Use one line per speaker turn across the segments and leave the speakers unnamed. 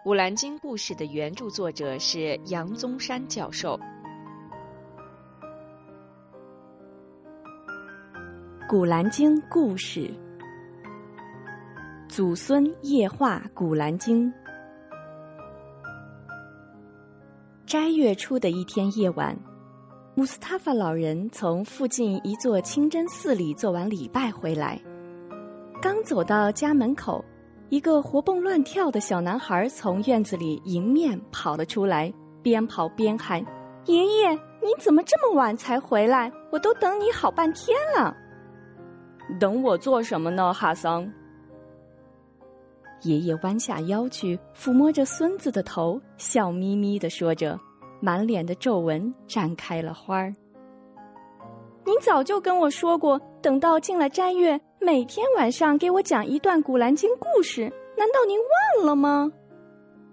《古兰经》故事的原著作者是杨宗山教授。
《古兰经》故事，祖孙夜话《古兰经》。斋月初的一天夜晚，穆斯塔法老人从附近一座清真寺里做完礼拜回来，刚走到家门口。一个活蹦乱跳的小男孩从院子里迎面跑了出来，边跑边喊：“爷爷，你怎么这么晚才回来？我都等你好半天了。”“
等我做什么呢，哈桑？”
爷爷弯下腰去抚摸着孙子的头，笑眯眯的说着，满脸的皱纹绽开了花儿。“你早就跟我说过，等到进了斋月。”每天晚上给我讲一段《古兰经》故事，难道您忘了吗？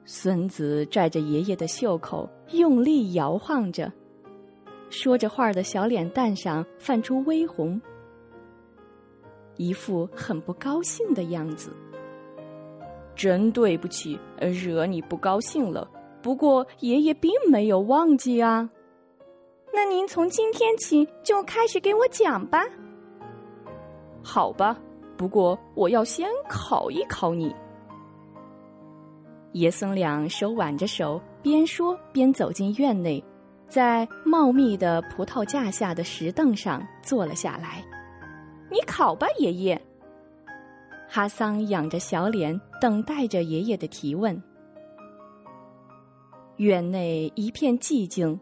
孙子拽着爷爷的袖口，用力摇晃着，说着话的小脸蛋上泛出微红，一副很不高兴的样子。
真对不起，惹你不高兴了。不过爷爷并没有忘记啊。
那您从今天起就开始给我讲吧。
好吧，不过我要先考一考你。
爷孙俩手挽着手，边说边走进院内，在茂密的葡萄架下的石凳上坐了下来。你考吧，爷爷。哈桑仰着小脸，等待着爷爷的提问。院内一片寂静，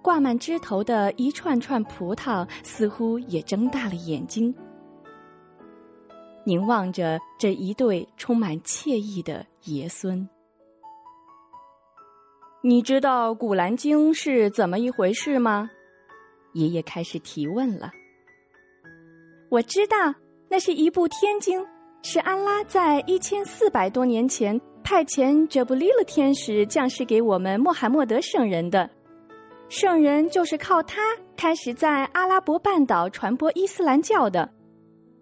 挂满枝头的一串串葡萄似乎也睁大了眼睛。凝望着这一对充满惬意的爷孙，
你知道《古兰经》是怎么一回事吗？
爷爷开始提问了。我知道，那是一部天经，是安拉在一千四百多年前派遣哲布利勒天使降世给我们穆罕默德圣人的。圣人就是靠他开始在阿拉伯半岛传播伊斯兰教的。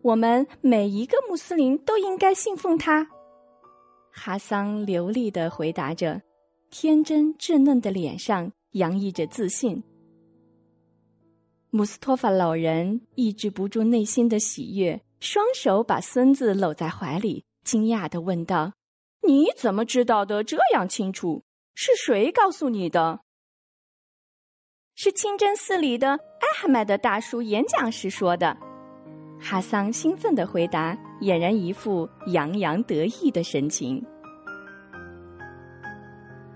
我们每一个穆斯林都应该信奉他。哈桑流利的回答着，天真稚嫩的脸上洋溢着自信。穆斯托法老人抑制不住内心的喜悦，双手把孙子搂在怀里，惊讶的问道：“
你怎么知道的这样清楚？是谁告诉你的？”
是清真寺里的艾哈迈德大叔演讲时说的。哈桑兴奋的回答，俨然一副洋洋得意的神情。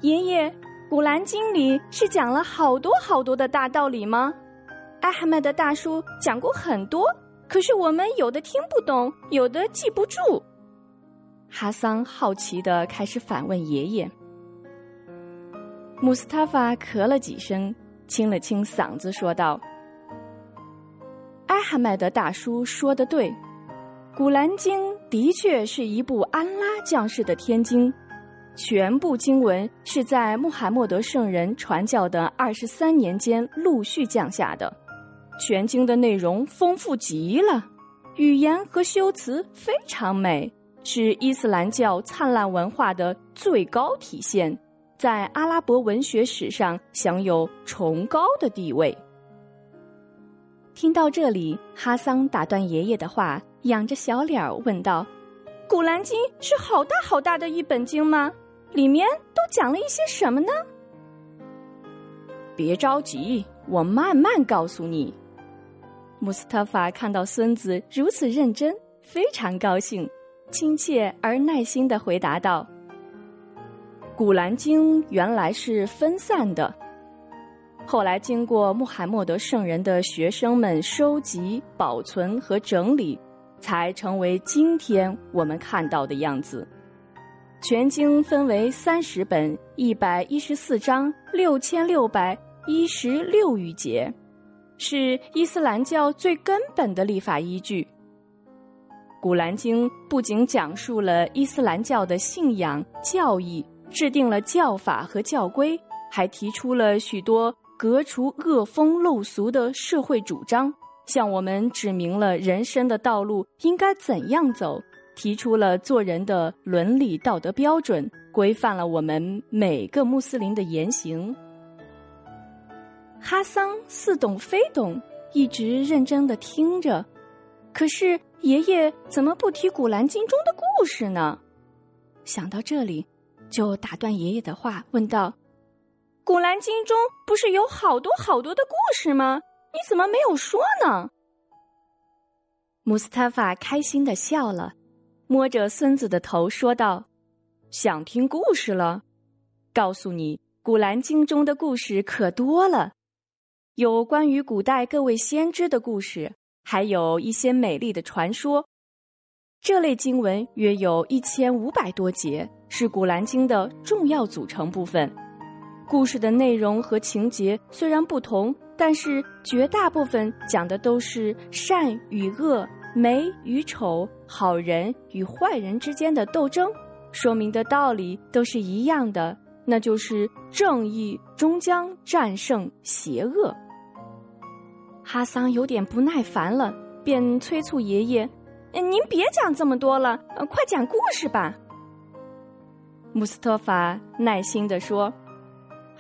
爷爷，《古兰经》里是讲了好多好多的大道理吗？艾哈迈德大叔讲过很多，可是我们有的听不懂，有的记不住。哈桑好奇的开始反问爷爷。穆斯塔法咳了几声，清了清嗓子，说道。艾哈迈德大叔说的对，《古兰经》的确是一部安拉降世的天经，全部经文是在穆罕默德圣人传教的二十三年间陆续降下的，全经的内容丰富极了，语言和修辞非常美，是伊斯兰教灿烂文化的最高体现，在阿拉伯文学史上享有崇高的地位。听到这里，哈桑打断爷爷的话，仰着小脸问道：“古兰经是好大好大的一本经吗？里面都讲了一些什么呢？”
别着急，我慢慢告诉你。
穆斯塔法看到孙子如此认真，非常高兴，亲切而耐心的回答道：“
古兰经原来是分散的。”后来，经过穆罕默德圣人的学生们收集、保存和整理，才成为今天我们看到的样子。全经分为三十本，一百一十四章，六千六百一十六余节，是伊斯兰教最根本的立法依据。古兰经不仅讲述了伊斯兰教的信仰教义，制定了教法和教规，还提出了许多。革除恶风陋俗的社会主张，向我们指明了人生的道路应该怎样走，提出了做人的伦理道德标准，
规范了我们每个穆斯林的言行。哈桑似懂非懂，一直认真的听着。可是爷爷怎么不提《古兰经》中的故事呢？想到这里，就打断爷爷的话，问道：“《
古兰经》中不是有好多好多的故事吗？你怎么没有说呢？”
穆斯塔法开心的笑了，摸着孙子的头说道：“想听故事了？告诉你，《古兰经》中的故事可多了。”有关于古代各位先知的故事，还有一些美丽的传说。这类经文约有一千五百多节，是《古兰经》的重要组成部分。故事的内容和情节虽然不同，但是绝大部分讲的都是善与恶、美与丑、好人与坏人之间的斗争，说明的道理都是一样的，那就是正义终将战胜邪恶。哈桑有点不耐烦了，便催促爷爷：“您别讲这么多了，快讲故事吧。”穆斯特法耐心地说：“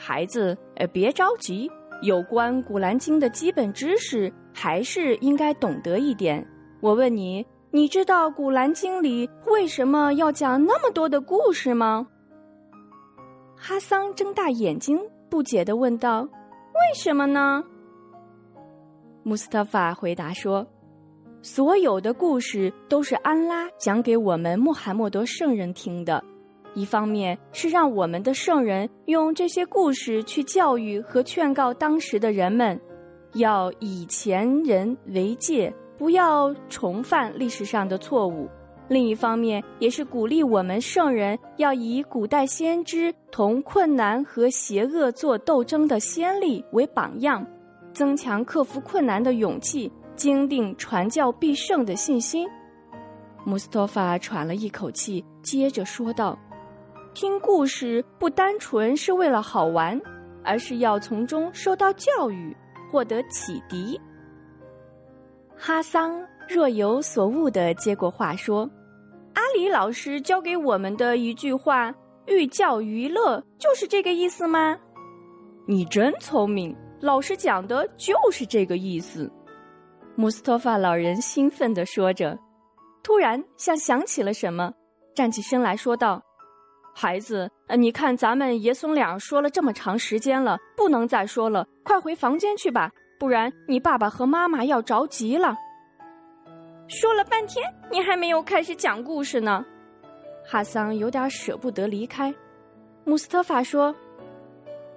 孩子，呃，别着急，有关《古兰经》的基本知识还是应该懂得一点。我问你，你知道《古兰经》里为什么要讲那么多的故事吗？”哈桑睁大眼睛，不解地问道：“为什么呢？”穆斯特法回答说：“所有的故事都是安拉讲给我们穆罕默德圣人听的。一方面是让我们的圣人用这些故事去教育和劝告当时的人们，要以前人为戒，不要重犯历史上的错误；另一方面也是鼓励我们圣人要以古代先知同困难和邪恶做斗争的先例为榜样。”增强克服困难的勇气，坚定传教必胜的信心。穆斯托法喘了一口气，接着说道：“听故事不单纯是为了好玩，而是要从中受到教育，获得启迪。”哈桑若有所悟的接过话说：“阿里老师教给我们的一句话‘寓教于乐’，就是这个意思吗？你真聪明。”老师讲的就是这个意思，穆斯托法老人兴奋地说着，突然像想起了什么，站起身来说道：“孩子，你看咱们爷孙俩说了这么长时间了，不能再说了，快回房间去吧，不然你爸爸和妈妈要着急了。”说了半天，你还没有开始讲故事呢。哈桑有点舍不得离开，穆斯特法说。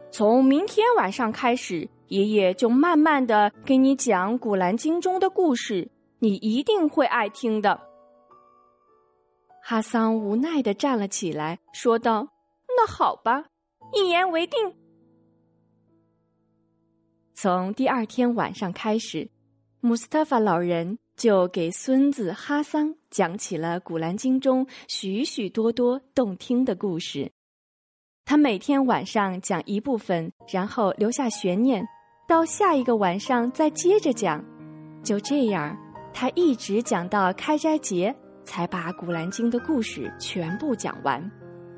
从明天晚上开始，爷爷就慢慢的给你讲《古兰经》中的故事，你一定会爱听的。哈桑无奈的站了起来，说道：“那好吧，一言为定。”从第二天晚上开始，穆斯塔法老人就给孙子哈桑讲起了《古兰经》中许许多多动听的故事。他每天晚上讲一部分，然后留下悬念，到下一个晚上再接着讲。就这样，他一直讲到开斋节，才把《古兰经》的故事全部讲完。